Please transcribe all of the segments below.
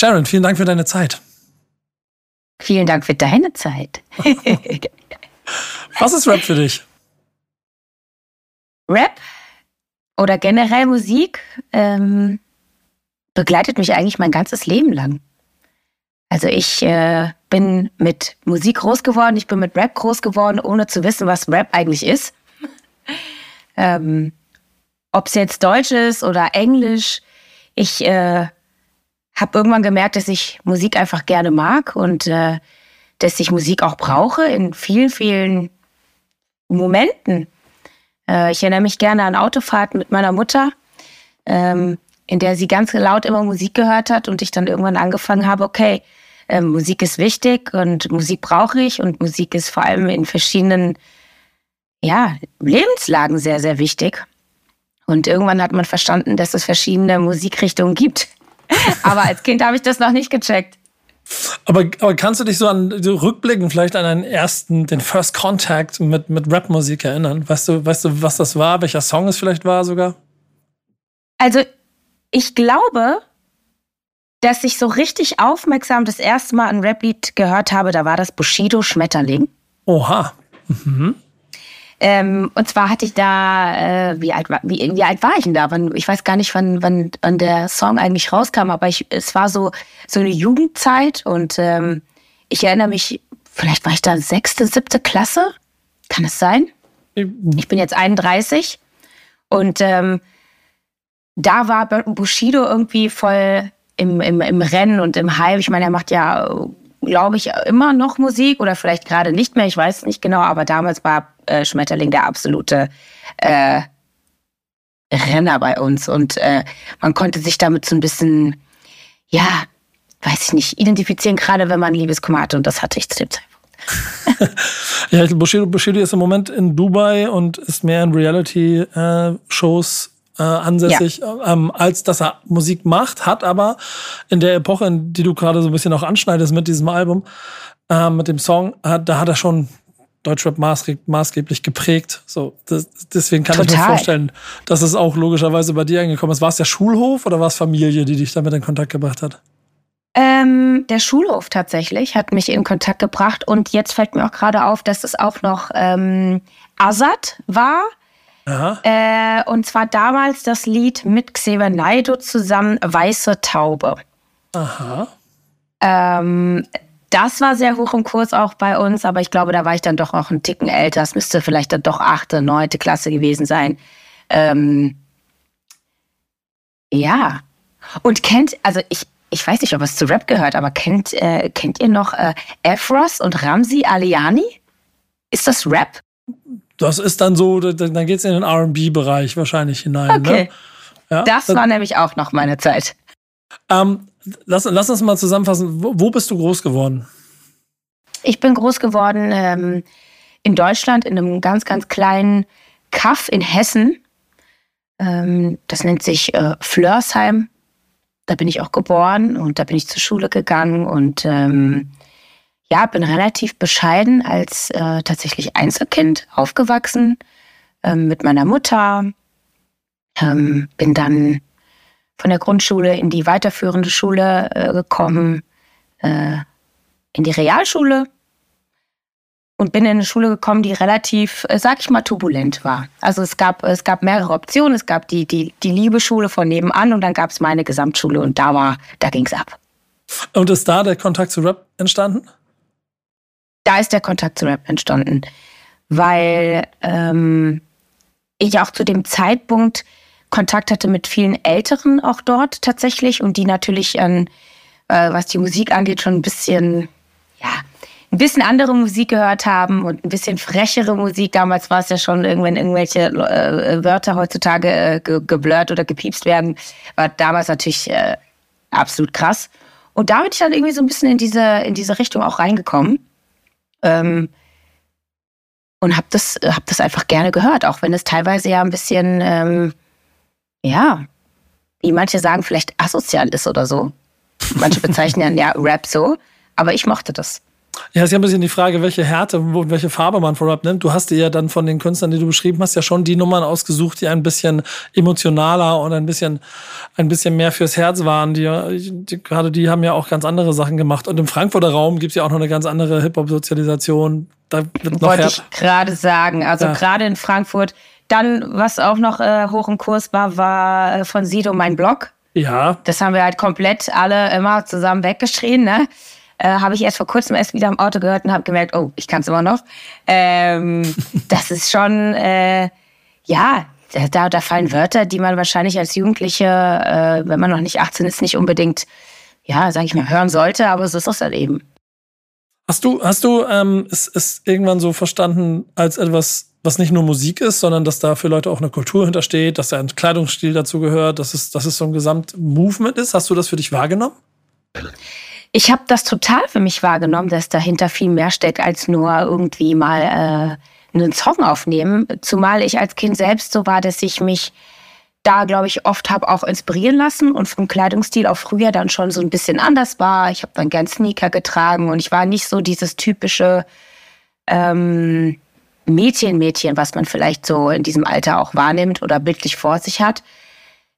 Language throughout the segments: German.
Sharon, vielen Dank für deine Zeit. Vielen Dank für deine Zeit. Was ist Rap für dich? Rap oder generell Musik ähm, begleitet mich eigentlich mein ganzes Leben lang. Also ich äh, bin mit Musik groß geworden, ich bin mit Rap groß geworden, ohne zu wissen, was Rap eigentlich ist. ähm, Ob es jetzt Deutsch ist oder Englisch, ich äh, habe irgendwann gemerkt, dass ich Musik einfach gerne mag und äh, dass ich Musik auch brauche in vielen, vielen Momenten. Äh, ich erinnere mich gerne an Autofahrten mit meiner Mutter, ähm, in der sie ganz laut immer Musik gehört hat und ich dann irgendwann angefangen habe, okay, äh, Musik ist wichtig und Musik brauche ich und Musik ist vor allem in verschiedenen ja, Lebenslagen sehr, sehr wichtig. Und irgendwann hat man verstanden, dass es verschiedene Musikrichtungen gibt. aber als Kind habe ich das noch nicht gecheckt. Aber, aber kannst du dich so an so rückblicken, vielleicht an deinen ersten, den First Contact mit, mit Rapmusik erinnern? Weißt du, weißt du, was das war? Welcher Song es vielleicht war sogar? Also, ich glaube, dass ich so richtig aufmerksam das erste Mal ein Rap-Lied gehört habe, da war das Bushido Schmetterling. Oha. Mhm. Ähm, und zwar hatte ich da, äh, wie, alt war, wie, wie alt war ich denn da? Wann, ich weiß gar nicht, wann, wann, wann der Song eigentlich rauskam, aber ich, es war so, so eine Jugendzeit und ähm, ich erinnere mich, vielleicht war ich da sechste, siebte Klasse. Kann es sein? Ich bin jetzt 31 und ähm, da war Bushido irgendwie voll im, im, im Rennen und im Hype. Ich meine, er macht ja, glaube ich, immer noch Musik oder vielleicht gerade nicht mehr, ich weiß nicht genau, aber damals war äh, Schmetterling der absolute äh, Renner bei uns und äh, man konnte sich damit so ein bisschen, ja, weiß ich nicht, identifizieren, gerade wenn man Liebeskummer hatte und das hatte ich zu dem Zeitpunkt. ja, Bushido, Bushido ist im Moment in Dubai und ist mehr in Reality-Shows äh, ansässig, ja. ähm, als dass er Musik macht, hat aber in der Epoche, in die du gerade so ein bisschen auch anschneidest mit diesem Album, äh, mit dem Song, hat, da hat er schon Deutschrap maßgeblich geprägt. So, das, deswegen kann Total. ich mir vorstellen, dass es auch logischerweise bei dir angekommen ist. War es der Schulhof oder war es Familie, die dich damit in Kontakt gebracht hat? Ähm, der Schulhof tatsächlich hat mich in Kontakt gebracht und jetzt fällt mir auch gerade auf, dass es auch noch ähm, Azad war, äh, und zwar damals das Lied mit Xavier Naido zusammen, Weiße Taube. Aha. Ähm, das war sehr hoch im Kurs auch bei uns, aber ich glaube, da war ich dann doch auch einen Ticken älter. Es müsste vielleicht dann doch achte, neunte Klasse gewesen sein. Ähm, ja. Und kennt, also ich, ich weiß nicht, ob es zu Rap gehört, aber kennt, äh, kennt ihr noch äh, Efros und Ramsi Aliani? Ist das Rap? Das ist dann so, dann geht es in den RB-Bereich wahrscheinlich hinein. Ne? Okay. Ne? Ja, das, das war nämlich auch noch meine Zeit. Ähm, lass, lass uns mal zusammenfassen. Wo, wo, bist du groß geworden? Ich bin groß geworden ähm, in Deutschland, in einem ganz, ganz kleinen Kaff in Hessen. Ähm, das nennt sich äh, Flörsheim. Da bin ich auch geboren und da bin ich zur Schule gegangen und ähm, ja, bin relativ bescheiden als äh, tatsächlich Einzelkind aufgewachsen ähm, mit meiner Mutter. Ähm, bin dann von der Grundschule in die weiterführende Schule äh, gekommen, äh, in die Realschule und bin in eine Schule gekommen, die relativ, äh, sag ich mal, turbulent war. Also es gab, es gab mehrere Optionen. Es gab die, die, die Liebeschule von nebenan und dann gab es meine Gesamtschule und da war, da ging's ab. Und ist da der Kontakt zu Rap entstanden? Da ist der Kontakt zu Rap entstanden, weil ähm, ich auch zu dem Zeitpunkt Kontakt hatte mit vielen Älteren auch dort tatsächlich und die natürlich an, äh, was die Musik angeht, schon ein bisschen, ja, ein bisschen andere Musik gehört haben und ein bisschen frechere Musik. Damals war es ja schon irgendwann irgendwelche äh, Wörter heutzutage äh, ge geblurrt oder gepiepst werden. War damals natürlich äh, absolut krass. Und da bin ich dann irgendwie so ein bisschen in diese, in diese Richtung auch reingekommen. Ähm, und habe das, hab das einfach gerne gehört, auch wenn es teilweise ja ein bisschen, ähm, ja, wie manche sagen, vielleicht asozial ist oder so. Manche bezeichnen ja Rap so, aber ich mochte das. Ja, ist ja ein bisschen die Frage, welche Härte und welche Farbe man von Rap nimmt. Du hast dir ja dann von den Künstlern, die du beschrieben hast, ja schon die Nummern ausgesucht, die ein bisschen emotionaler und ein bisschen, ein bisschen mehr fürs Herz waren. Die, die gerade die haben ja auch ganz andere Sachen gemacht. Und im Frankfurter Raum gibt's ja auch noch eine ganz andere Hip-Hop-Sozialisation. Da wird noch Wollte ich gerade sagen. Also ja. gerade in Frankfurt. Dann, was auch noch äh, hoch im Kurs war, war äh, von Sido mein Blog. Ja. Das haben wir halt komplett alle immer zusammen weggeschrien, ne? Äh, habe ich erst vor kurzem erst wieder im Auto gehört und habe gemerkt, oh, ich kann es immer noch. Ähm, das ist schon, äh, ja, da, da fallen Wörter, die man wahrscheinlich als Jugendliche, äh, wenn man noch nicht 18 ist, nicht unbedingt, ja, sag ich mal, hören sollte, aber so ist das halt eben. Hast du, hast du ähm, es, es irgendwann so verstanden als etwas, was nicht nur Musik ist, sondern dass da für Leute auch eine Kultur hintersteht, dass da ein Kleidungsstil dazu gehört, dass es, dass es so ein Gesamtmovement ist? Hast du das für dich wahrgenommen? Ich habe das total für mich wahrgenommen, dass dahinter viel mehr steckt als nur irgendwie mal äh, einen Song aufnehmen. Zumal ich als Kind selbst so war, dass ich mich da, glaube ich, oft habe auch inspirieren lassen und vom Kleidungsstil auch früher dann schon so ein bisschen anders war. Ich habe dann gern Sneaker getragen und ich war nicht so dieses typische ähm, Mädchen-Mädchen, was man vielleicht so in diesem Alter auch wahrnimmt oder bildlich vor sich hat.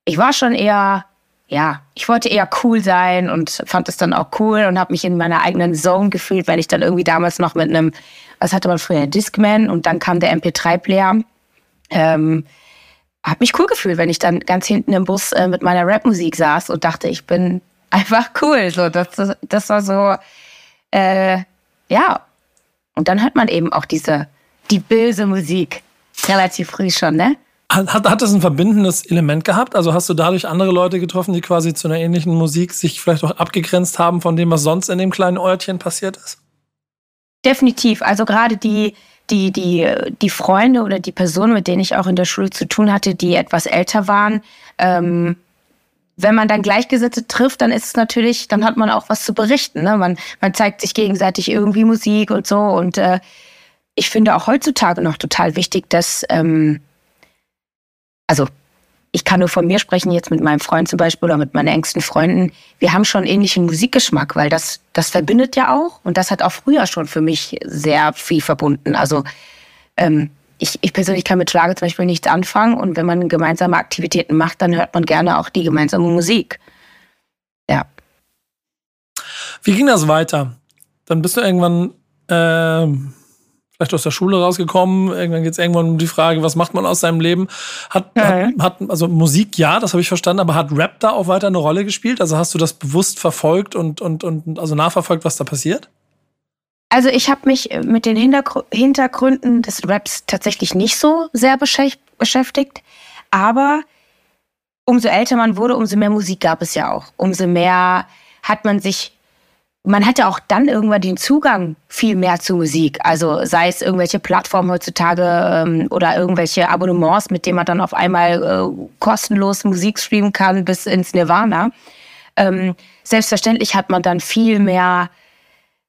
Ich war schon eher ja, ich wollte eher cool sein und fand es dann auch cool und habe mich in meiner eigenen Zone gefühlt, weil ich dann irgendwie damals noch mit einem, was hatte man früher, Discman und dann kam der MP3-Player. Ähm, habe mich cool gefühlt, wenn ich dann ganz hinten im Bus äh, mit meiner Rapmusik saß und dachte, ich bin einfach cool. So, das, das war so, äh, ja. Und dann hört man eben auch diese, die böse Musik relativ früh schon, ne? Hat, hat das ein verbindendes Element gehabt? Also hast du dadurch andere Leute getroffen, die quasi zu einer ähnlichen Musik sich vielleicht auch abgegrenzt haben von dem, was sonst in dem kleinen Örtchen passiert ist? Definitiv. Also gerade die, die, die, die Freunde oder die Personen, mit denen ich auch in der Schule zu tun hatte, die etwas älter waren, ähm, wenn man dann Gleichgesinnte trifft, dann ist es natürlich, dann hat man auch was zu berichten. Ne? Man, man zeigt sich gegenseitig irgendwie Musik und so. Und äh, ich finde auch heutzutage noch total wichtig, dass ähm, also ich kann nur von mir sprechen, jetzt mit meinem Freund zum Beispiel oder mit meinen engsten Freunden. Wir haben schon ähnlichen Musikgeschmack, weil das, das verbindet ja auch. Und das hat auch früher schon für mich sehr viel verbunden. Also ähm, ich, ich persönlich kann mit Schlager zum Beispiel nichts anfangen. Und wenn man gemeinsame Aktivitäten macht, dann hört man gerne auch die gemeinsame Musik. Ja. Wie ging das weiter? Dann bist du irgendwann äh vielleicht aus der Schule rausgekommen. Irgendwann geht es irgendwann um die Frage, was macht man aus seinem Leben? Hat, ja, hat, hat, also Musik, ja, das habe ich verstanden, aber hat Rap da auch weiter eine Rolle gespielt? Also hast du das bewusst verfolgt und, und, und also nachverfolgt, was da passiert? Also ich habe mich mit den Hintergründen des Raps tatsächlich nicht so sehr beschäftigt, aber umso älter man wurde, umso mehr Musik gab es ja auch. Umso mehr hat man sich man hatte auch dann irgendwann den Zugang viel mehr zu Musik. Also sei es irgendwelche Plattformen heutzutage ähm, oder irgendwelche Abonnements, mit denen man dann auf einmal äh, kostenlos Musik streamen kann bis ins Nirvana. Ähm, selbstverständlich hat man dann viel mehr,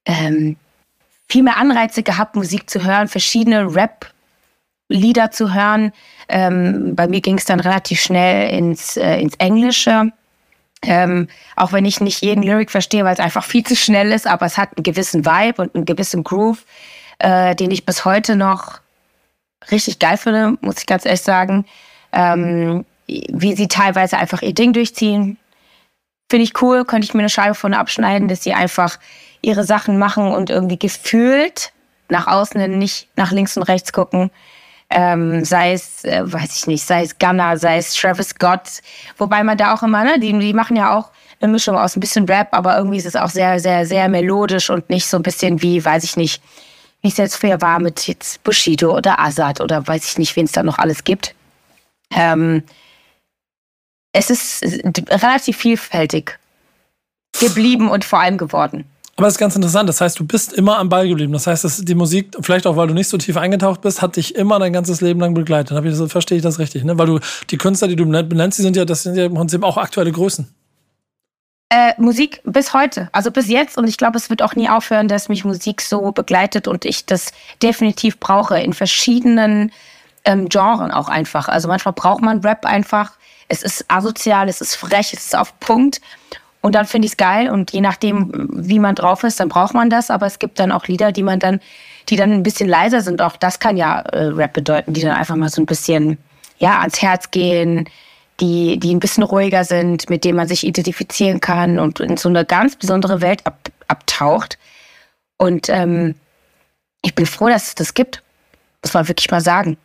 ähm, viel mehr Anreize gehabt, Musik zu hören, verschiedene Rap-Lieder zu hören. Ähm, bei mir ging es dann relativ schnell ins, äh, ins Englische ähm, auch wenn ich nicht jeden Lyric verstehe, weil es einfach viel zu schnell ist, aber es hat einen gewissen Vibe und einen gewissen Groove, äh, den ich bis heute noch richtig geil finde, muss ich ganz ehrlich sagen. Ähm, wie sie teilweise einfach ihr Ding durchziehen, finde ich cool. Könnte ich mir eine Scheibe von abschneiden, dass sie einfach ihre Sachen machen und irgendwie gefühlt nach außen nicht nach links und rechts gucken ähm, sei es, äh, weiß ich nicht, sei es Gunner, sei es Travis Scott, wobei man da auch immer, ne, die, die machen ja auch eine Mischung aus ein bisschen Rap, aber irgendwie ist es auch sehr, sehr, sehr melodisch und nicht so ein bisschen wie, weiß ich nicht, wie es jetzt früher war mit jetzt Bushido oder Azad oder weiß ich nicht, wen es da noch alles gibt. Ähm, es ist relativ vielfältig geblieben und vor allem geworden. Aber das ist ganz interessant. Das heißt, du bist immer am Ball geblieben. Das heißt, die Musik, vielleicht auch weil du nicht so tief eingetaucht bist, hat dich immer dein ganzes Leben lang begleitet. Ich das, verstehe ich das richtig, ne? Weil du die Künstler, die du benennst, die sind ja, das sind ja im Prinzip auch aktuelle Größen. Äh, Musik bis heute, also bis jetzt. Und ich glaube, es wird auch nie aufhören, dass mich Musik so begleitet und ich das definitiv brauche in verschiedenen ähm, Genren auch einfach. Also manchmal braucht man Rap einfach. Es ist asozial, es ist frech, es ist auf Punkt. Und dann finde ich es geil und je nachdem, wie man drauf ist, dann braucht man das. Aber es gibt dann auch Lieder, die man dann, die dann ein bisschen leiser sind. Auch das kann ja äh, Rap bedeuten, die dann einfach mal so ein bisschen ja ans Herz gehen, die, die ein bisschen ruhiger sind, mit denen man sich identifizieren kann und in so eine ganz besondere Welt ab, abtaucht. Und ähm, ich bin froh, dass es das gibt. Muss man wirklich mal sagen.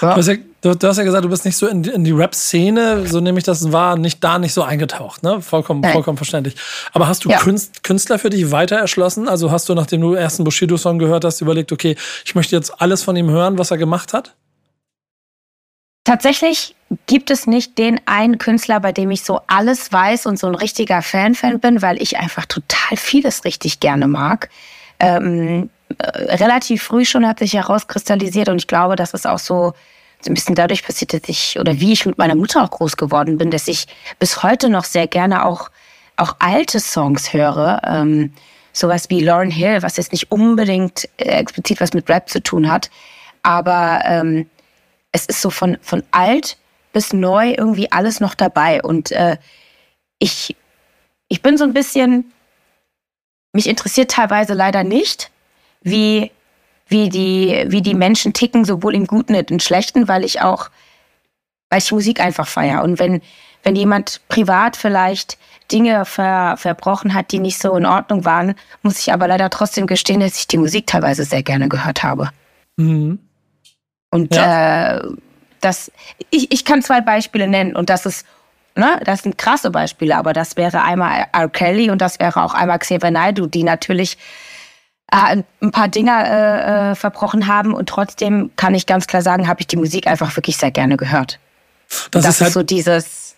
Ja. Du, hast ja, du, du, hast ja, gesagt, du bist nicht so in, in die Rap-Szene, so nehme ich das war, nicht da nicht so eingetaucht, ne? Vollkommen, vollkommen verständlich. Aber hast du ja. Künstler für dich weiter erschlossen? Also hast du, nachdem du ersten Bushido-Song gehört hast, überlegt, okay, ich möchte jetzt alles von ihm hören, was er gemacht hat? Tatsächlich gibt es nicht den einen Künstler, bei dem ich so alles weiß und so ein richtiger Fan-Fan bin, weil ich einfach total vieles richtig gerne mag. Ähm, äh, relativ früh schon hat sich herauskristallisiert und ich glaube, dass es auch so, so ein bisschen dadurch passiert, dass ich oder wie ich mit meiner Mutter auch groß geworden bin, dass ich bis heute noch sehr gerne auch, auch alte Songs höre. Ähm, sowas wie Lauren Hill, was jetzt nicht unbedingt äh, explizit was mit Rap zu tun hat, aber ähm, es ist so von, von alt bis neu irgendwie alles noch dabei. Und äh, ich, ich bin so ein bisschen, mich interessiert teilweise leider nicht, wie, wie, die, wie die Menschen ticken, sowohl im Guten als im Schlechten, weil ich auch, weil ich Musik einfach feiere. Und wenn, wenn jemand privat vielleicht Dinge ver, verbrochen hat, die nicht so in Ordnung waren, muss ich aber leider trotzdem gestehen, dass ich die Musik teilweise sehr gerne gehört habe. Mhm. Und ja. äh, das, ich, ich kann zwei Beispiele nennen und das ist, ne, das sind krasse Beispiele, aber das wäre einmal R. Kelly und das wäre auch einmal Xavier Naidoo, die natürlich ein paar Dinge äh, äh, verbrochen haben und trotzdem kann ich ganz klar sagen, habe ich die Musik einfach wirklich sehr gerne gehört. Das, das ist, halt ist so dieses.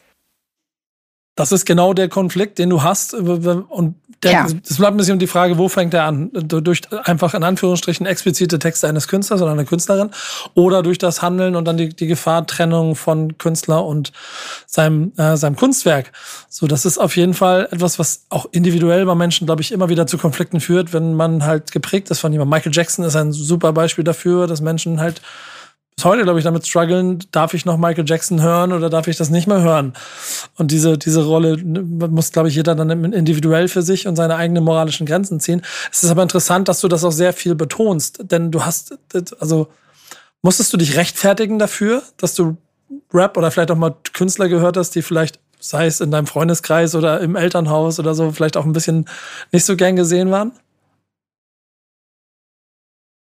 Das ist genau der Konflikt, den du hast. Und der, ja. Es bleibt ein bisschen um die Frage, wo fängt er an? Durch einfach in Anführungsstrichen explizite Texte eines Künstlers oder einer Künstlerin oder durch das Handeln und dann die, die Gefahrtrennung von Künstler und seinem, äh, seinem Kunstwerk. So, das ist auf jeden Fall etwas, was auch individuell bei Menschen, glaube ich, immer wieder zu Konflikten führt, wenn man halt geprägt ist von jemandem. Michael Jackson ist ein super Beispiel dafür, dass Menschen halt bis heute, glaube ich, damit strugglen, darf ich noch Michael Jackson hören oder darf ich das nicht mehr hören? Und diese, diese Rolle muss, glaube ich, jeder dann individuell für sich und seine eigenen moralischen Grenzen ziehen. Es ist aber interessant, dass du das auch sehr viel betonst, denn du hast, also, musstest du dich rechtfertigen dafür, dass du Rap oder vielleicht auch mal Künstler gehört hast, die vielleicht, sei es in deinem Freundeskreis oder im Elternhaus oder so, vielleicht auch ein bisschen nicht so gern gesehen waren?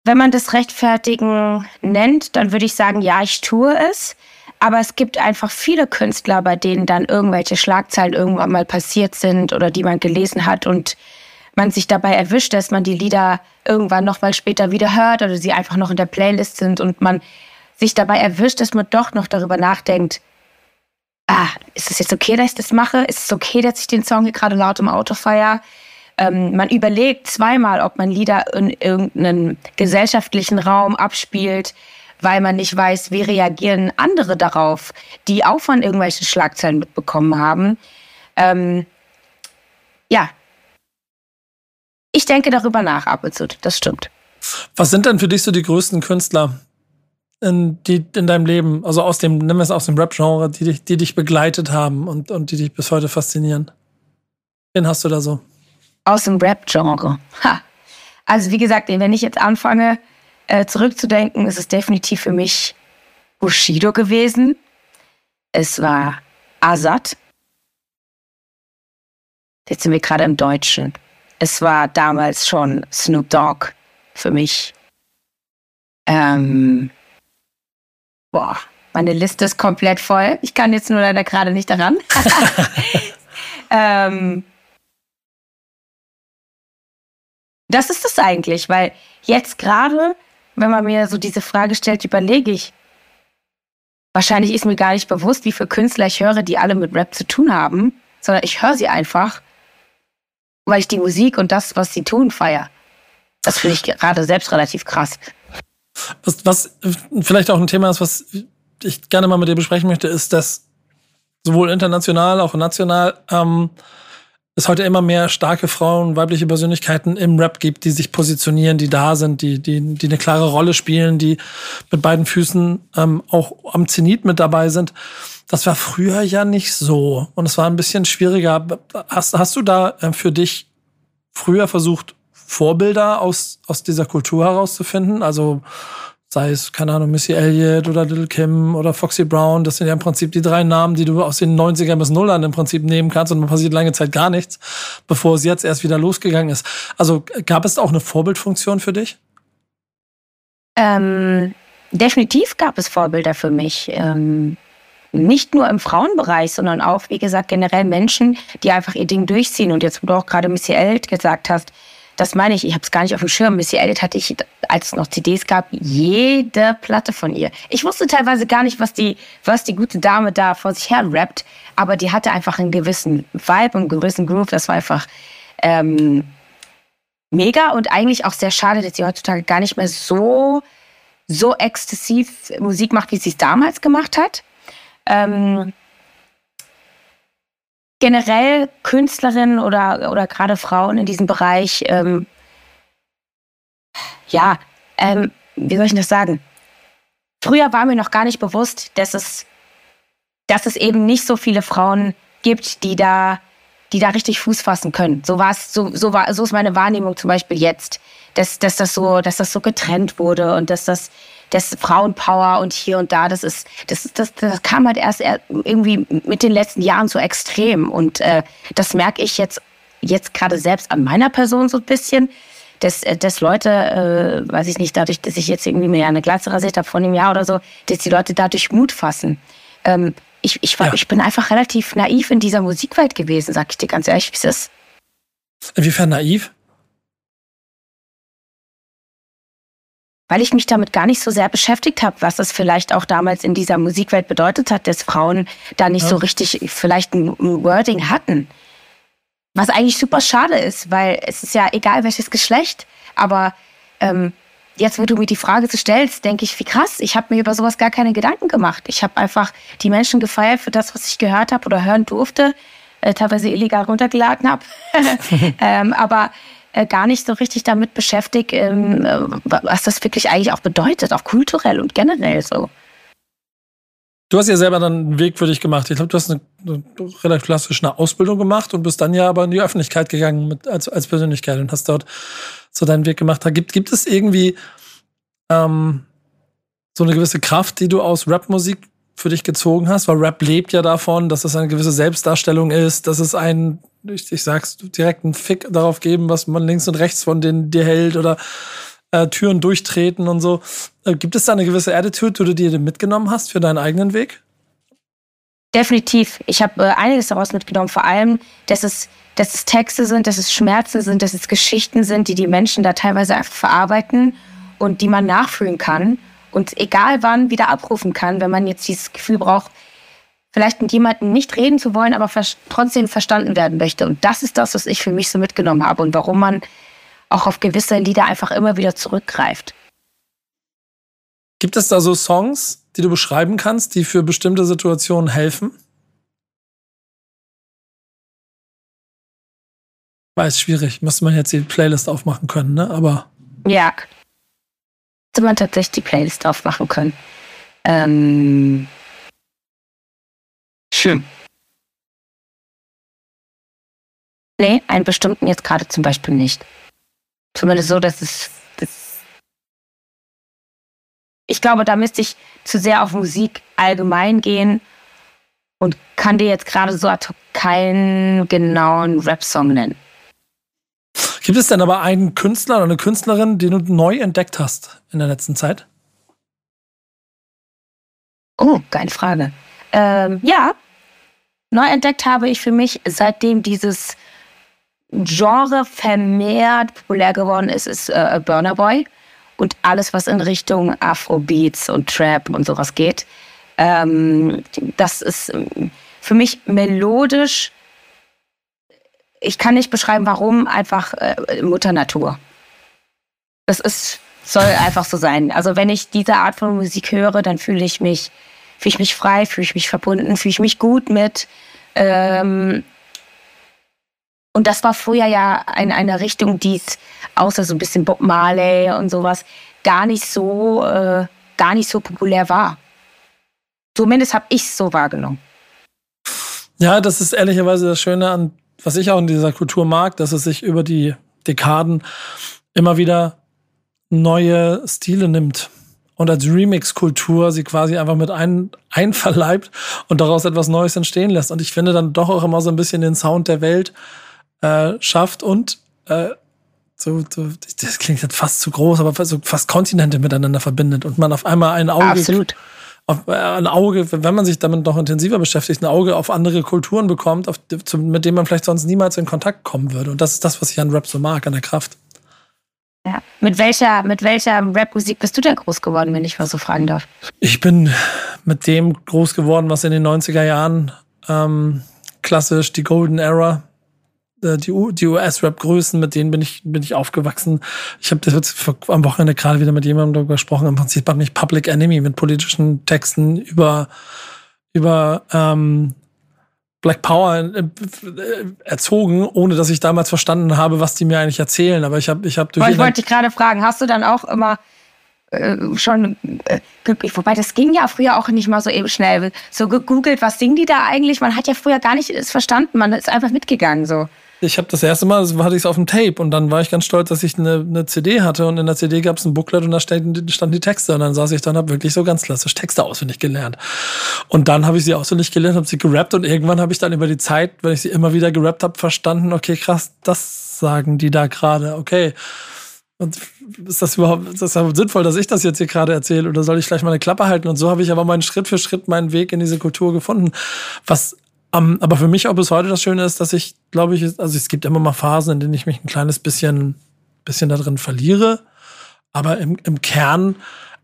Wenn man das Rechtfertigen nennt, dann würde ich sagen, ja, ich tue es. Aber es gibt einfach viele Künstler, bei denen dann irgendwelche Schlagzeilen irgendwann mal passiert sind oder die man gelesen hat und man sich dabei erwischt, dass man die Lieder irgendwann noch mal später wieder hört oder sie einfach noch in der Playlist sind und man sich dabei erwischt, dass man doch noch darüber nachdenkt, ah, ist es jetzt okay, dass ich das mache? Ist es okay, dass ich den Song hier gerade laut im Auto feiere? Ähm, man überlegt zweimal, ob man Lieder in irgendeinen gesellschaftlichen Raum abspielt, weil man nicht weiß, wie reagieren andere darauf, die auch von irgendwelchen Schlagzeilen mitbekommen haben. Ähm, ja. Ich denke darüber nach ab und zu, das stimmt. Was sind denn für dich so die größten Künstler in, die, in deinem Leben, also aus dem, nimm es aus dem Rap-Genre, die dich, die dich begleitet haben und, und die dich bis heute faszinieren? Wen hast du da so? Aus dem Rap-Genre. Also wie gesagt, wenn ich jetzt anfange äh, zurückzudenken, ist es definitiv für mich Bushido gewesen. Es war Azad. Jetzt sind wir gerade im Deutschen. Es war damals schon Snoop Dogg für mich. Ähm, boah, meine Liste ist komplett voll. Ich kann jetzt nur leider gerade nicht daran. ähm, Das ist es eigentlich, weil jetzt gerade, wenn man mir so diese Frage stellt, überlege ich, wahrscheinlich ist mir gar nicht bewusst, wie viele Künstler ich höre, die alle mit Rap zu tun haben, sondern ich höre sie einfach, weil ich die Musik und das, was sie tun, feiere. Das finde ich gerade selbst relativ krass. Was, was vielleicht auch ein Thema ist, was ich gerne mal mit dir besprechen möchte, ist, dass sowohl international, auch national ähm, es heute immer mehr starke Frauen, weibliche Persönlichkeiten im Rap gibt, die sich positionieren, die da sind, die, die, die eine klare Rolle spielen, die mit beiden Füßen ähm, auch am Zenit mit dabei sind. Das war früher ja nicht so. Und es war ein bisschen schwieriger. Hast, hast du da äh, für dich früher versucht, Vorbilder aus, aus dieser Kultur herauszufinden? Also sei es, keine Ahnung, Missy Elliott oder Little Kim oder Foxy Brown, das sind ja im Prinzip die drei Namen, die du aus den 90ern bis Nullern im Prinzip nehmen kannst und man passiert lange Zeit gar nichts, bevor es jetzt erst wieder losgegangen ist. Also gab es auch eine Vorbildfunktion für dich? Ähm, definitiv gab es Vorbilder für mich. Ähm, nicht nur im Frauenbereich, sondern auch, wie gesagt, generell Menschen, die einfach ihr Ding durchziehen. Und jetzt, wo du auch gerade Missy Elliott gesagt hast, das meine ich, ich habe es gar nicht auf dem Schirm. Missy Elliott hatte ich, als es noch CDs gab, jede Platte von ihr. Ich wusste teilweise gar nicht, was die, was die gute Dame da vor sich her rappt, aber die hatte einfach einen gewissen Vibe, einen gewissen Groove. Das war einfach ähm, mega und eigentlich auch sehr schade, dass sie heutzutage gar nicht mehr so, so exzessiv Musik macht, wie sie es damals gemacht hat. Ähm, generell Künstlerinnen oder, oder gerade Frauen in diesem Bereich, ähm, ja, ähm, wie soll ich das sagen? Früher war mir noch gar nicht bewusst, dass es, dass es eben nicht so viele Frauen gibt, die da, die da richtig Fuß fassen können. So war es, so, so war, so ist meine Wahrnehmung zum Beispiel jetzt, dass, dass das so, dass das so getrennt wurde und dass das, das Frauenpower und hier und da, das ist, das, das, das kam halt erst irgendwie mit den letzten Jahren so extrem. Und äh, das merke ich jetzt, jetzt gerade selbst an meiner Person so ein bisschen. Dass, äh, dass Leute, äh, weiß ich nicht, dadurch, dass ich jetzt irgendwie mir eine Glatze rasiert habe vor einem Jahr oder so, dass die Leute dadurch Mut fassen. Ähm, ich, ich, war, ja. ich bin einfach relativ naiv in dieser Musikwelt gewesen, sag ich dir ganz ehrlich, wie es ist. Inwiefern naiv? Weil ich mich damit gar nicht so sehr beschäftigt habe, was es vielleicht auch damals in dieser Musikwelt bedeutet hat, dass Frauen da nicht ja. so richtig vielleicht ein Wording hatten. Was eigentlich super schade ist, weil es ist ja egal welches Geschlecht, aber ähm, jetzt, wo du mir die Frage so stellst, denke ich, wie krass, ich habe mir über sowas gar keine Gedanken gemacht. Ich habe einfach die Menschen gefeiert für das, was ich gehört habe oder hören durfte, äh, teilweise illegal runtergeladen habe. ähm, aber äh, gar nicht so richtig damit beschäftigt, ähm, äh, was das wirklich eigentlich auch bedeutet, auch kulturell und generell so. Du hast ja selber dann einen Weg für dich gemacht. Ich glaube, du hast eine, eine relativ klassische Ausbildung gemacht und bist dann ja aber in die Öffentlichkeit gegangen mit, als, als Persönlichkeit und hast dort so deinen Weg gemacht. Gibt, gibt es irgendwie ähm, so eine gewisse Kraft, die du aus Rapmusik für dich gezogen hast? Weil Rap lebt ja davon, dass es eine gewisse Selbstdarstellung ist, dass es ein ich, ich sag's, direkt einen Fick darauf geben, was man links und rechts von denen dir hält oder äh, Türen durchtreten und so. Äh, gibt es da eine gewisse Attitude, die du dir mitgenommen hast für deinen eigenen Weg? Definitiv. Ich habe äh, einiges daraus mitgenommen. Vor allem, dass es, dass es Texte sind, dass es Schmerzen sind, dass es Geschichten sind, die die Menschen da teilweise einfach verarbeiten und die man nachfühlen kann und egal wann wieder abrufen kann, wenn man jetzt dieses Gefühl braucht, vielleicht mit jemandem nicht reden zu wollen, aber trotzdem verstanden werden möchte. Und das ist das, was ich für mich so mitgenommen habe und warum man auch auf gewisse Lieder einfach immer wieder zurückgreift. Gibt es da so Songs, die du beschreiben kannst, die für bestimmte Situationen helfen? Weiß, schwierig. Müsste man jetzt die Playlist aufmachen können, ne? Aber. Ja. Müsste man tatsächlich die Playlist aufmachen können. Ähm, Schön. Nee, einen bestimmten jetzt gerade zum Beispiel nicht. Zumindest so, dass es. Das ich glaube, da müsste ich zu sehr auf Musik allgemein gehen und kann dir jetzt gerade so keinen genauen Rap-Song nennen. Gibt es denn aber einen Künstler oder eine Künstlerin, die du neu entdeckt hast in der letzten Zeit? Oh, geile Frage. Ähm, ja, Neu entdeckt habe ich für mich, seitdem dieses Genre vermehrt populär geworden ist, ist äh, Burner Boy und alles, was in Richtung Afrobeats und Trap und sowas geht. Ähm, das ist ähm, für mich melodisch. Ich kann nicht beschreiben, warum, einfach äh, Mutter Natur. Das ist, soll einfach so sein. Also wenn ich diese Art von Musik höre, dann fühle ich mich Fühle ich mich frei, fühle ich mich verbunden, fühle ich mich gut mit. Ähm, Und das war früher ja in einer Richtung, die es außer so ein bisschen Bob Marley und sowas gar nicht so, äh, gar nicht so populär war. Zumindest habe ich es so wahrgenommen. Ja, das ist ehrlicherweise das Schöne an, was ich auch in dieser Kultur mag, dass es sich über die Dekaden immer wieder neue Stile nimmt und als Remix-Kultur sie quasi einfach mit ein, einverleibt und daraus etwas Neues entstehen lässt. Und ich finde dann doch auch immer so ein bisschen den Sound der Welt äh, schafft und äh, so, so, das klingt jetzt fast zu groß, aber so fast Kontinente miteinander verbindet und man auf einmal ein Auge. Absolut. Auf, äh, ein Auge, wenn man sich damit noch intensiver beschäftigt, ein Auge auf andere Kulturen bekommt, auf, mit denen man vielleicht sonst niemals in Kontakt kommen würde. Und das ist das, was ich an Rap so mag, an der Kraft. Mit welcher, mit welcher Rap-Musik bist du denn groß geworden, wenn ich mal so fragen darf? Ich bin mit dem groß geworden, was in den 90er Jahren ähm, klassisch die Golden Era, äh, die, die US-Rap-Größen, mit denen bin ich, bin ich aufgewachsen. Ich habe am Wochenende gerade wieder mit jemandem darüber gesprochen. Im Prinzip hat mich Public Enemy mit politischen Texten über, über ähm, Black Power äh, erzogen, ohne dass ich damals verstanden habe, was die mir eigentlich erzählen. Aber ich habe ich hab durch. Ich wollte dich gerade fragen, hast du dann auch immer äh, schon äh, wobei das ging ja früher auch nicht mal so eben schnell. So gegoogelt, was singen die da eigentlich? Man hat ja früher gar nicht verstanden, man ist einfach mitgegangen so. Ich habe das erste Mal, das hatte ich es auf dem Tape und dann war ich ganz stolz, dass ich eine, eine CD hatte und in der CD gab es ein Booklet und da standen, standen die Texte und dann saß ich dann, habe wirklich so ganz klassisch Texte auswendig gelernt. Und dann habe ich sie auswendig gelernt, habe sie gerappt und irgendwann habe ich dann über die Zeit, wenn ich sie immer wieder gerappt habe, verstanden, okay, krass, das sagen die da gerade, okay. Und ist das überhaupt, ist das sinnvoll, dass ich das jetzt hier gerade erzähle oder soll ich gleich mal eine Klappe halten? Und so habe ich aber meinen Schritt für Schritt meinen Weg in diese Kultur gefunden. Was um, ähm, aber für mich auch bis heute das Schöne ist, dass ich, glaube ich, also es gibt immer mal Phasen, in denen ich mich ein kleines bisschen, bisschen da drin verliere, aber im, im Kern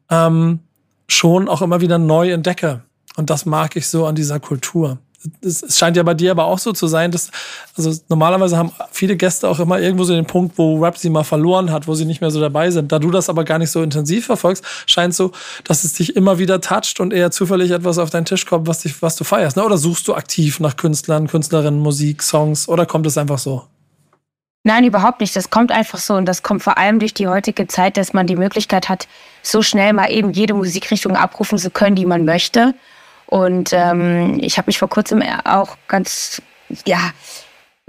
ähm, schon auch immer wieder neu entdecke. Und das mag ich so an dieser Kultur es, scheint ja bei dir aber auch so zu sein, dass, also normalerweise haben viele Gäste auch immer irgendwo so den Punkt, wo Rap sie mal verloren hat, wo sie nicht mehr so dabei sind. Da du das aber gar nicht so intensiv verfolgst, scheint so, dass es dich immer wieder toucht und eher zufällig etwas auf deinen Tisch kommt, was, dich, was du feierst. Ne? Oder suchst du aktiv nach Künstlern, Künstlerinnen, Musik, Songs oder kommt es einfach so? Nein, überhaupt nicht. Das kommt einfach so und das kommt vor allem durch die heutige Zeit, dass man die Möglichkeit hat, so schnell mal eben jede Musikrichtung abrufen zu können, die man möchte. Und ähm, ich habe mich vor kurzem auch ganz, ja,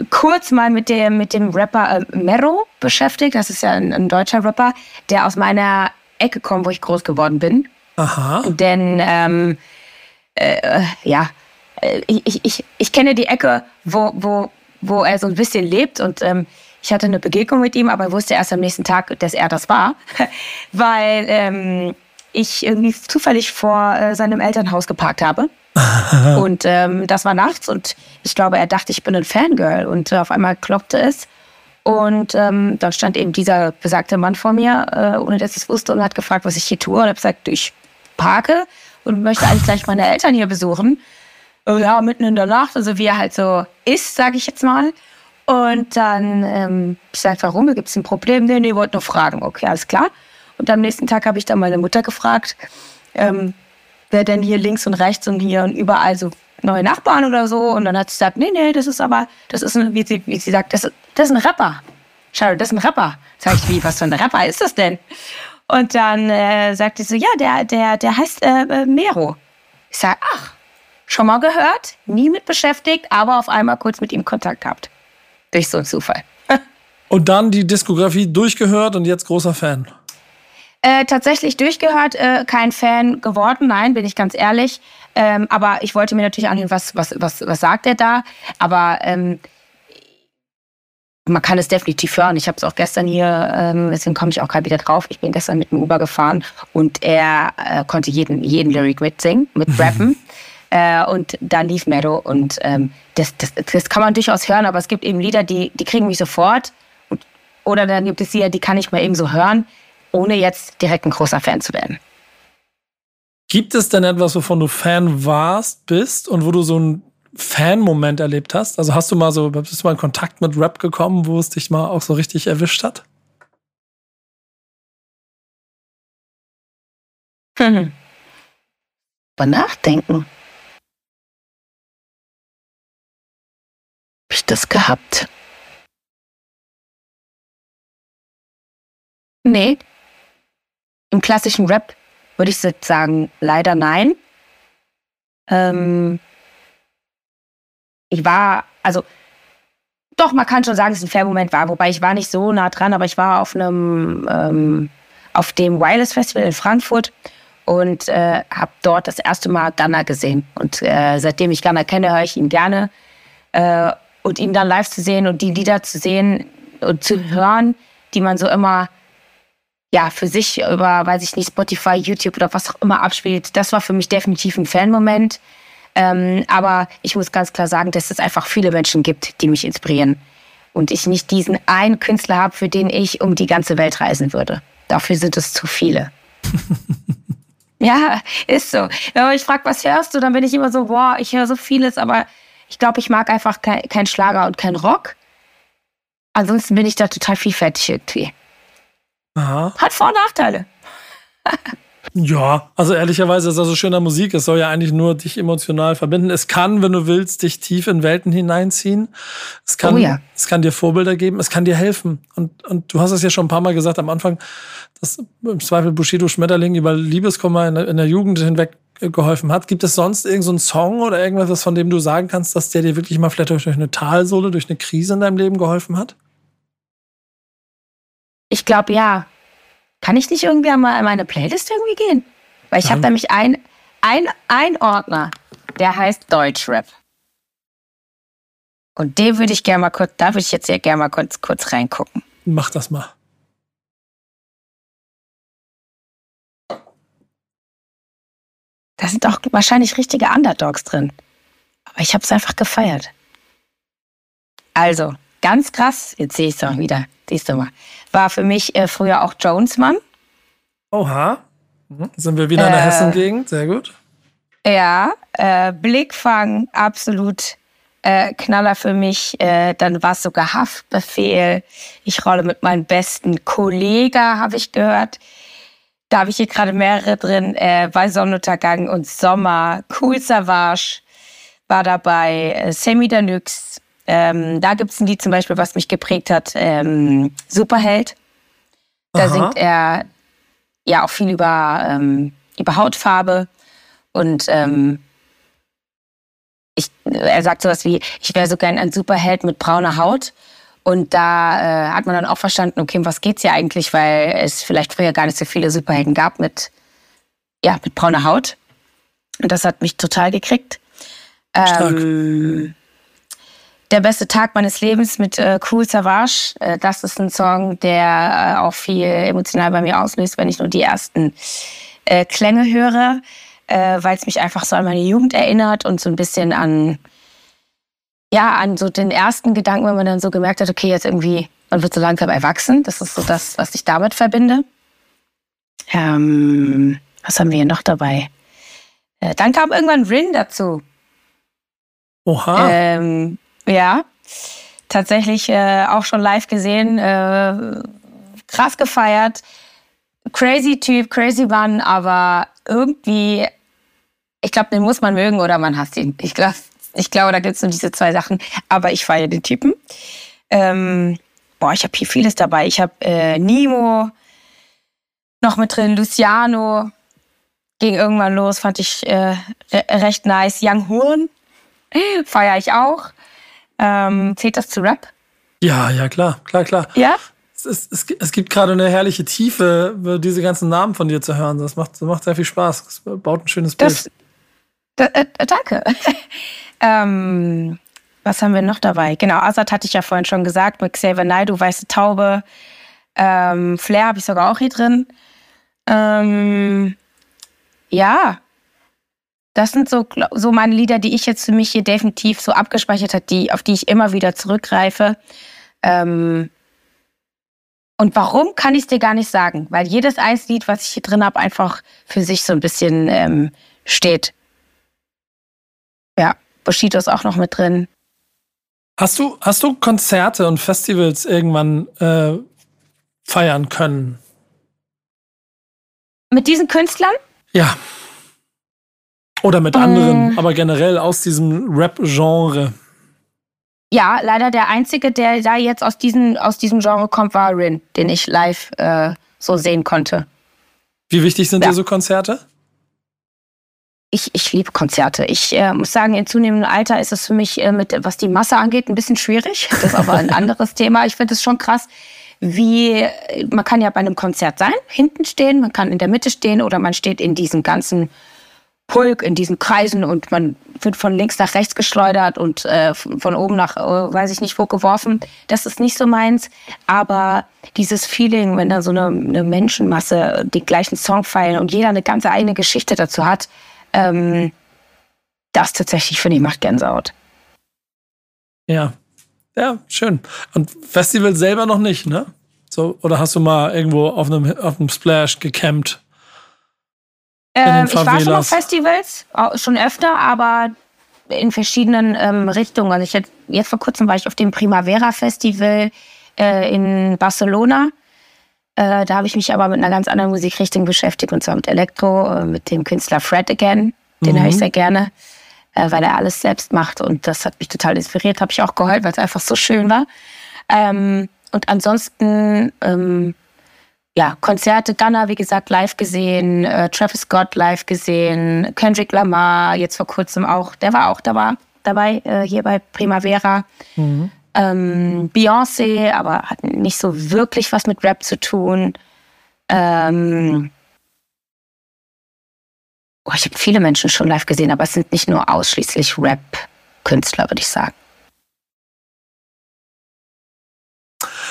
kurz mal mit dem, mit dem Rapper äh, Mero beschäftigt. Das ist ja ein, ein, deutscher Rapper, der aus meiner Ecke kommt, wo ich groß geworden bin. Aha. Denn, ähm, äh, ja, äh, ich, ich, ich kenne die Ecke, wo, wo, wo er so ein bisschen lebt und ähm, ich hatte eine Begegnung mit ihm, aber wusste erst am nächsten Tag, dass er das war, weil ähm, ich irgendwie zufällig vor äh, seinem Elternhaus geparkt habe. und ähm, das war nachts und ich glaube, er dachte, ich bin ein Fangirl und äh, auf einmal kloppte es. Und ähm, dann stand eben dieser besagte Mann vor mir, äh, ohne dass ich es wusste, und hat gefragt, was ich hier tue. Und habe gesagt, ich parke und möchte eigentlich gleich meine Eltern hier besuchen. Äh, ja, mitten in der Nacht, also wie er halt so ist, sage ich jetzt mal. Und dann, ähm, ich sage, warum? Gibt es ein Problem? Nee, nee, wollte nur fragen. Okay, alles klar. Und am nächsten Tag habe ich dann meine Mutter gefragt, ähm, wer denn hier links und rechts und hier und überall so neue Nachbarn oder so. Und dann hat sie gesagt, nee, nee, das ist aber, das ist ein, wie sie, wie sie sagt, das, das ist ein Rapper. Schau, das ist ein Rapper. Sag ich, wie, was für ein Rapper ist das denn? Und dann äh, sagte sie so, ja, der, der, der heißt äh, äh, Mero. Ich sage, ach, schon mal gehört, nie mit beschäftigt, aber auf einmal kurz mit ihm Kontakt gehabt. Durch so einen Zufall. und dann die Diskografie durchgehört und jetzt großer Fan. Äh, tatsächlich durchgehört, äh, kein Fan geworden, nein, bin ich ganz ehrlich. Ähm, aber ich wollte mir natürlich anhören, was, was, was, was sagt er da. Aber ähm, man kann es definitiv hören. Ich habe es auch gestern hier, ähm, deswegen komme ich auch gerade wieder drauf. Ich bin gestern mit dem Uber gefahren und er äh, konnte jeden, jeden Lyric mitsingen, mit rappen. äh, und da lief Meadow und ähm, das, das, das kann man durchaus hören, aber es gibt eben Lieder, die, die kriegen mich sofort. Und, oder dann gibt es Lieder, die kann ich mal eben so hören ohne jetzt direkt ein großer Fan zu werden. Gibt es denn etwas, wovon du Fan warst, bist und wo du so einen Fan-Moment erlebt hast? Also hast du mal so, bist du mal in Kontakt mit Rap gekommen, wo es dich mal auch so richtig erwischt hat? Hm. Über nachdenken. Hab ich das gehabt? Nee, im klassischen Rap würde ich sagen, leider nein. Ähm, ich war, also doch, man kann schon sagen, dass es ein Fair-Moment war, wobei ich war nicht so nah dran, aber ich war auf einem, ähm, auf dem Wireless Festival in Frankfurt und äh, habe dort das erste Mal Gunner gesehen. Und äh, seitdem ich Gunner kenne, höre ich ihn gerne. Äh, und ihn dann live zu sehen und die Lieder zu sehen und zu hören, die man so immer ja für sich über, weiß ich nicht, Spotify, YouTube oder was auch immer abspielt, das war für mich definitiv ein Fan-Moment. Ähm, aber ich muss ganz klar sagen, dass es einfach viele Menschen gibt, die mich inspirieren. Und ich nicht diesen einen Künstler habe, für den ich um die ganze Welt reisen würde. Dafür sind es zu viele. ja, ist so. Wenn man mich fragt, was hörst du, dann bin ich immer so, boah, ich höre so vieles, aber ich glaube, ich mag einfach kein, kein Schlager und kein Rock. Ansonsten bin ich da total vielfältig irgendwie. Aha. Hat Vor- und Nachteile. Ja, also ehrlicherweise ist das so schöner Musik. Es soll ja eigentlich nur dich emotional verbinden. Es kann, wenn du willst, dich tief in Welten hineinziehen. Es kann, oh ja. es kann dir Vorbilder geben. Es kann dir helfen. Und, und du hast es ja schon ein paar Mal gesagt am Anfang, dass im Zweifel Bushido Schmetterling über Liebeskummer in der, in der Jugend hinweg geholfen hat. Gibt es sonst irgendeinen so Song oder irgendwas, von dem du sagen kannst, dass der dir wirklich mal vielleicht durch eine Talsohle, durch eine Krise in deinem Leben geholfen hat? Ich glaube ja. Kann ich nicht irgendwie mal in meine Playlist irgendwie gehen? Weil ich habe nämlich ein, ein, ein Ordner, der heißt Deutschrap. Und den würde ich gerne mal kurz, da würde ich jetzt sehr gerne mal kurz, kurz reingucken. Mach das mal. Da sind auch wahrscheinlich richtige Underdogs drin. Aber ich habe es einfach gefeiert. Also, ganz krass, jetzt sehe ich es doch wieder. Siehst du mal. War für mich äh, früher auch Jonesmann. Oha. Mhm. Sind wir wieder in der äh, Hessen-Gegend? Sehr gut. Ja, äh, Blickfang, absolut äh, Knaller für mich. Äh, dann war es sogar Haftbefehl. Ich rolle mit meinem besten Kollegen, habe ich gehört. Da habe ich hier gerade mehrere drin. Äh, bei Sonnenuntergang und Sommer. Cool Savage war dabei. Äh, Sammy Danux, ähm, da gibt es ein Lied zum Beispiel, was mich geprägt hat, ähm, Superheld. Da Aha. singt er ja auch viel über, ähm, über Hautfarbe und ähm, ich, er sagt sowas wie, ich wäre so gern ein Superheld mit brauner Haut. Und da äh, hat man dann auch verstanden, okay, um was geht's hier eigentlich, weil es vielleicht früher gar nicht so viele Superhelden gab mit, ja, mit brauner Haut. Und das hat mich total gekriegt. Ähm, der beste Tag meines Lebens mit äh, Cool Savage. Äh, das ist ein Song, der äh, auch viel emotional bei mir auslöst, wenn ich nur die ersten äh, Klänge höre, äh, weil es mich einfach so an meine Jugend erinnert und so ein bisschen an, ja, an so den ersten Gedanken, wenn man dann so gemerkt hat, okay, jetzt irgendwie, man wird so langsam erwachsen. Das ist so das, was ich damit verbinde. Ähm, was haben wir hier noch dabei? Äh, dann kam irgendwann Rin dazu. Oha. Ähm, ja, tatsächlich äh, auch schon live gesehen, äh, krass gefeiert. Crazy Typ, crazy Mann, aber irgendwie, ich glaube, den muss man mögen oder man hasst ihn. Ich glaube, ich glaube, da gibt es nur diese zwei Sachen. Aber ich feiere den Typen. Ähm, boah, ich habe hier vieles dabei. Ich habe äh, Nemo noch mit drin, Luciano ging irgendwann los, fand ich äh, recht nice. Young Horn feiere ich auch. Ähm, zählt das zu Rap? Ja, ja, klar, klar, klar. Ja? Es, es, es, gibt gerade eine herrliche Tiefe, diese ganzen Namen von dir zu hören. Das macht, das macht sehr viel Spaß. Das baut ein schönes Bild. Das, da, äh, danke. ähm, was haben wir noch dabei? Genau, Azad hatte ich ja vorhin schon gesagt, mit Xavier Naidoo, Weiße Taube. Ähm, Flair habe ich sogar auch hier drin. Ähm, ja, das sind so, so meine Lieder, die ich jetzt für mich hier definitiv so abgespeichert habe, die, auf die ich immer wieder zurückgreife. Ähm und warum kann ich es dir gar nicht sagen? Weil jedes Eislied, was ich hier drin habe, einfach für sich so ein bisschen ähm, steht. Ja, Bushido ist auch noch mit drin. Hast du, hast du Konzerte und Festivals irgendwann äh, feiern können? Mit diesen Künstlern? Ja. Oder mit anderen, äh, aber generell aus diesem Rap-Genre. Ja, leider der einzige, der da jetzt aus diesem, aus diesem Genre kommt, war Rin, den ich live äh, so sehen konnte. Wie wichtig sind ja. dir so Konzerte? Ich, ich liebe Konzerte. Ich äh, muss sagen, in zunehmendem Alter ist es für mich, äh, mit, was die Masse angeht, ein bisschen schwierig. Das ist aber ein anderes Thema. Ich finde es schon krass, wie man kann ja bei einem Konzert sein, hinten stehen, man kann in der Mitte stehen oder man steht in diesen ganzen Pulk, in diesen Kreisen und man wird von links nach rechts geschleudert und äh, von oben nach, äh, weiß ich nicht wo, geworfen. Das ist nicht so meins. Aber dieses Feeling, wenn da so eine, eine Menschenmasse den gleichen Song feilen und jeder eine ganz eigene Geschichte dazu hat, ähm, das tatsächlich, finde ich, macht Gänsehaut. Ja, ja, schön. Und Festival selber noch nicht, ne? So, oder hast du mal irgendwo auf einem, auf einem Splash gecampt? Ähm, ich war schon auf Festivals, schon öfter, aber in verschiedenen ähm, Richtungen. Also ich jetzt, jetzt vor kurzem war ich auf dem Primavera Festival äh, in Barcelona. Äh, da habe ich mich aber mit einer ganz anderen Musikrichtung beschäftigt, und zwar mit Elektro, äh, mit dem Künstler Fred Again. Den mhm. höre ich sehr gerne äh, weil er alles selbst macht. Und das hat mich total inspiriert. Habe ich auch geheult, weil es einfach so schön war. Ähm, und ansonsten, ähm, ja, Konzerte, Gunner, wie gesagt, live gesehen, äh, Travis Scott live gesehen, Kendrick Lamar, jetzt vor kurzem auch, der war auch dabei, dabei äh, hier bei Primavera. Mhm. Ähm, Beyoncé, aber hat nicht so wirklich was mit Rap zu tun. Ähm, oh, ich habe viele Menschen schon live gesehen, aber es sind nicht nur ausschließlich Rap-Künstler, würde ich sagen.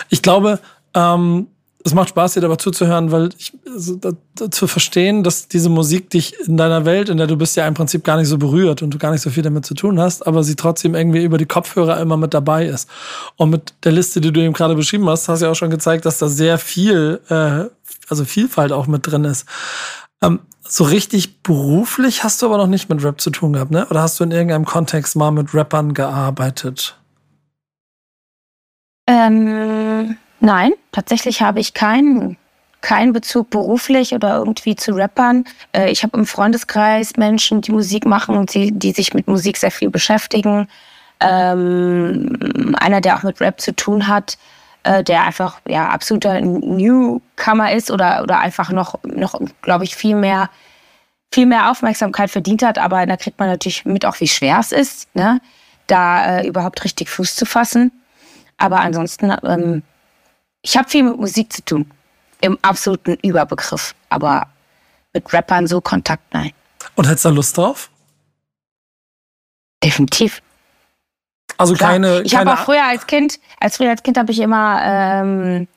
Ich glaube, ähm, es macht Spaß, dir dabei zuzuhören, weil ich, also, da, zu verstehen, dass diese Musik dich in deiner Welt, in der du bist ja im Prinzip gar nicht so berührt und du gar nicht so viel damit zu tun hast, aber sie trotzdem irgendwie über die Kopfhörer immer mit dabei ist. Und mit der Liste, die du eben gerade beschrieben hast, hast du ja auch schon gezeigt, dass da sehr viel, äh, also Vielfalt auch mit drin ist. Ähm, so richtig beruflich hast du aber noch nicht mit Rap zu tun gehabt, ne? Oder hast du in irgendeinem Kontext mal mit Rappern gearbeitet? Ähm, nein, tatsächlich habe ich keinen keinen Bezug beruflich oder irgendwie zu Rappern. Äh, ich habe im Freundeskreis Menschen, die Musik machen und die, die sich mit Musik sehr viel beschäftigen. Ähm, einer, der auch mit Rap zu tun hat äh, der einfach ja absoluter Newcomer ist oder, oder einfach noch, noch glaube ich, viel mehr, viel mehr Aufmerksamkeit verdient hat. Aber da kriegt man natürlich mit auch, wie schwer es ist, ne? da äh, überhaupt richtig Fuß zu fassen. Aber ansonsten, ähm, ich habe viel mit Musik zu tun. Im absoluten Überbegriff. Aber mit Rappern so Kontakt, nein. Und hättest du da Lust drauf? Definitiv. Also Klar. keine. Ich habe auch früher als Kind, als früher als Kind habe ich immer, ähm,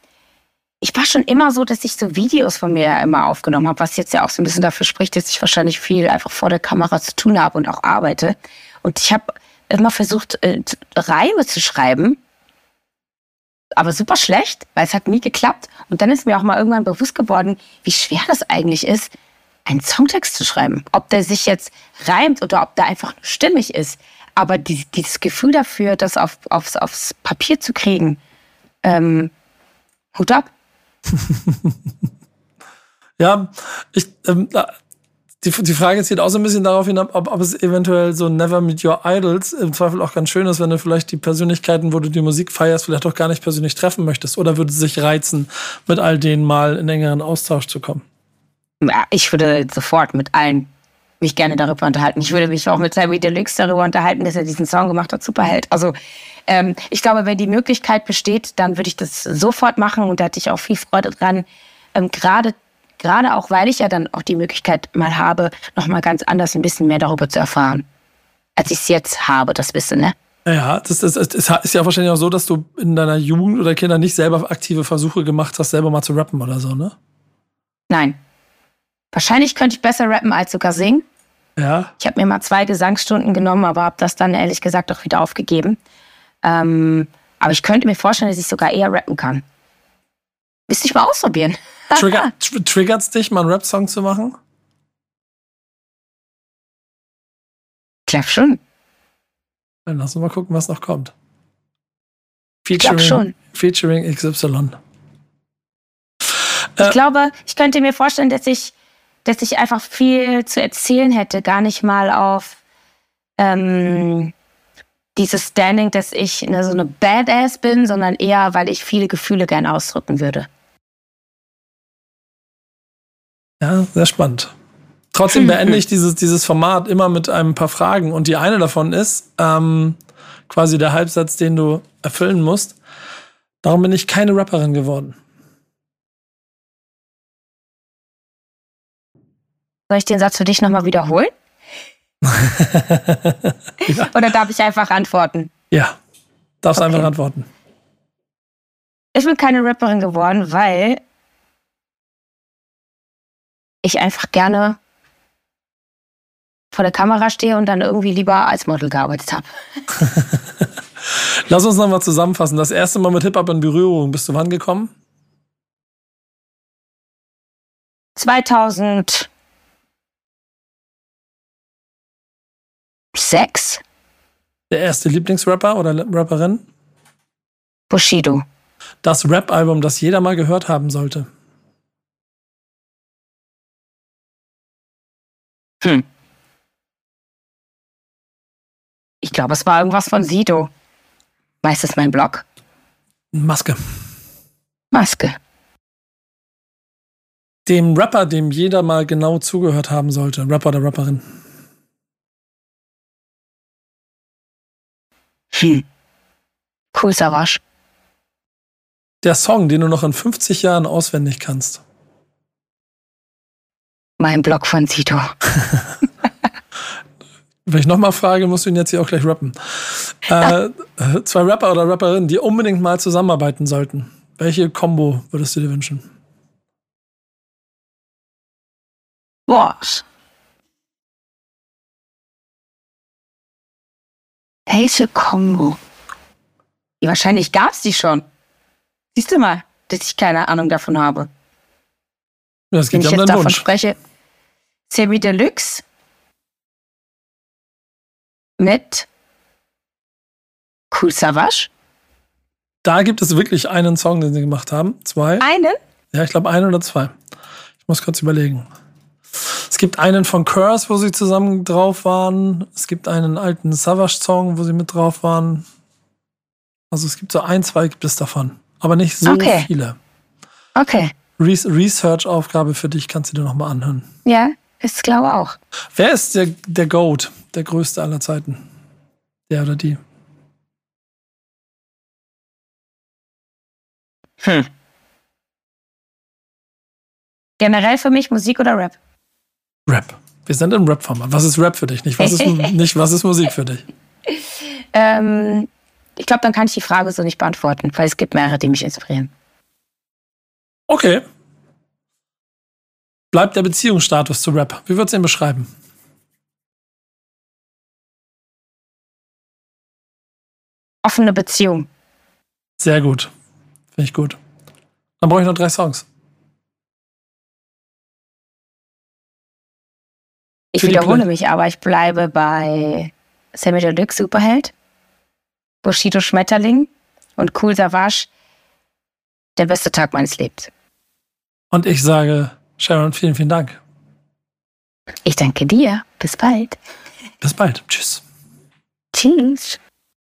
ich war schon immer so, dass ich so Videos von mir immer aufgenommen habe, was jetzt ja auch so ein bisschen dafür spricht, dass ich wahrscheinlich viel einfach vor der Kamera zu tun habe und auch arbeite. Und ich habe immer versucht, äh, Reime zu schreiben, aber super schlecht, weil es hat nie geklappt. Und dann ist mir auch mal irgendwann bewusst geworden, wie schwer das eigentlich ist, einen Songtext zu schreiben. Ob der sich jetzt reimt oder ob der einfach stimmig ist. Aber die, dieses Gefühl dafür, das auf, aufs, aufs Papier zu kriegen, ähm, Hut ab. ja, ich, ähm, die, die Frage zielt auch so ein bisschen darauf hinab, ob, ob es eventuell so Never Meet Your Idols im Zweifel auch ganz schön ist, wenn du vielleicht die Persönlichkeiten, wo du die Musik feierst, vielleicht auch gar nicht persönlich treffen möchtest. Oder würde es sich reizen, mit all denen mal in engeren Austausch zu kommen? Ich würde sofort mit allen mich gerne darüber unterhalten. Ich würde mich auch mit Sammy Deluxe darüber unterhalten, dass er diesen Song gemacht hat, Superheld. Also ähm, ich glaube, wenn die Möglichkeit besteht, dann würde ich das sofort machen und da hatte ich auch viel Freude dran. Ähm, Gerade gerade auch, weil ich ja dann auch die Möglichkeit mal habe, noch mal ganz anders ein bisschen mehr darüber zu erfahren, als ich es jetzt habe, das Wissen, ne? Ja, das, das, das ist ja wahrscheinlich auch so, dass du in deiner Jugend oder Kinder nicht selber aktive Versuche gemacht hast, selber mal zu rappen oder so, ne? Nein. Wahrscheinlich könnte ich besser rappen als sogar singen. Ja. Ich habe mir mal zwei Gesangsstunden genommen, aber habe das dann ehrlich gesagt auch wieder aufgegeben. Ähm, aber ich könnte mir vorstellen, dass ich sogar eher rappen kann. Müsste ich mal ausprobieren. Trigger, Triggert es dich, mal einen Rap-Song zu machen? Glaube schon. Dann lass uns mal gucken, was noch kommt. Featuring, ich schon. Featuring XY. Ich äh, glaube, ich könnte mir vorstellen, dass ich dass ich einfach viel zu erzählen hätte, gar nicht mal auf ähm, dieses Standing, dass ich eine, so eine Badass bin, sondern eher, weil ich viele Gefühle gern ausdrücken würde. Ja, sehr spannend. Trotzdem beende ich dieses, dieses Format immer mit ein paar Fragen und die eine davon ist ähm, quasi der Halbsatz, den du erfüllen musst. Darum bin ich keine Rapperin geworden. Soll ich den Satz für dich nochmal wiederholen? ja. Oder darf ich einfach antworten? Ja, darfst okay. einfach antworten. Ich bin keine Rapperin geworden, weil ich einfach gerne vor der Kamera stehe und dann irgendwie lieber als Model gearbeitet habe. Lass uns nochmal zusammenfassen. Das erste Mal mit Hip-Hop in Berührung, bist du wann gekommen? 2006. Der erste Lieblingsrapper oder Rapperin? Bushido. Das Rap-Album, das jeder mal gehört haben sollte. Hm. Ich glaube, es war irgendwas von Sido. Meistens mein Blog. Maske. Maske. Dem Rapper, dem jeder mal genau zugehört haben sollte. Rapper oder Rapperin. Hm. Cool Savage. Der Song, den du noch in 50 Jahren auswendig kannst. Mein Blog von Sido. Wenn ich nochmal frage, musst du ihn jetzt hier auch gleich rappen. Äh, zwei Rapper oder Rapperinnen, die unbedingt mal zusammenarbeiten sollten. Welche Combo würdest du dir wünschen? Boah. Welche Combo? Wahrscheinlich gab es die schon. Siehst du mal, dass ich keine Ahnung davon habe. Ja, geht Wenn ja ich jetzt davon Wunsch. spreche, Semi Deluxe mit Cool Savage. Da gibt es wirklich einen Song, den sie gemacht haben. Zwei. Einen? Ja, ich glaube einen oder zwei. Ich muss kurz überlegen. Es gibt einen von Curse, wo sie zusammen drauf waren. Es gibt einen alten Savage-Song, wo sie mit drauf waren. Also es gibt so ein, zwei gibt es davon. Aber nicht so Okay. viele. Okay. Re Research-Aufgabe für dich kannst du dir nochmal anhören. Ja, ich glaube auch. Wer ist der, der GOAT, der größte aller Zeiten? Der oder die? Hm. Generell für mich Musik oder Rap? Rap. Wir sind im Rap-Format. Was ist Rap für dich? Nicht was ist, nicht, was ist Musik für dich? Ähm, ich glaube, dann kann ich die Frage so nicht beantworten, weil es gibt mehrere, die mich inspirieren. Okay. Bleibt der Beziehungsstatus zu Rap. Wie würdest du ihn beschreiben? Offene Beziehung. Sehr gut. Finde ich gut. Dann brauche ich noch drei Songs. Ich wiederhole mich, aber ich bleibe bei Sammy Deluxe Superheld, Bushido Schmetterling und Cool Savage der beste Tag meines Lebens. Und ich sage, Sharon, vielen, vielen Dank. Ich danke dir. Bis bald. Bis bald. Tschüss. Tschüss.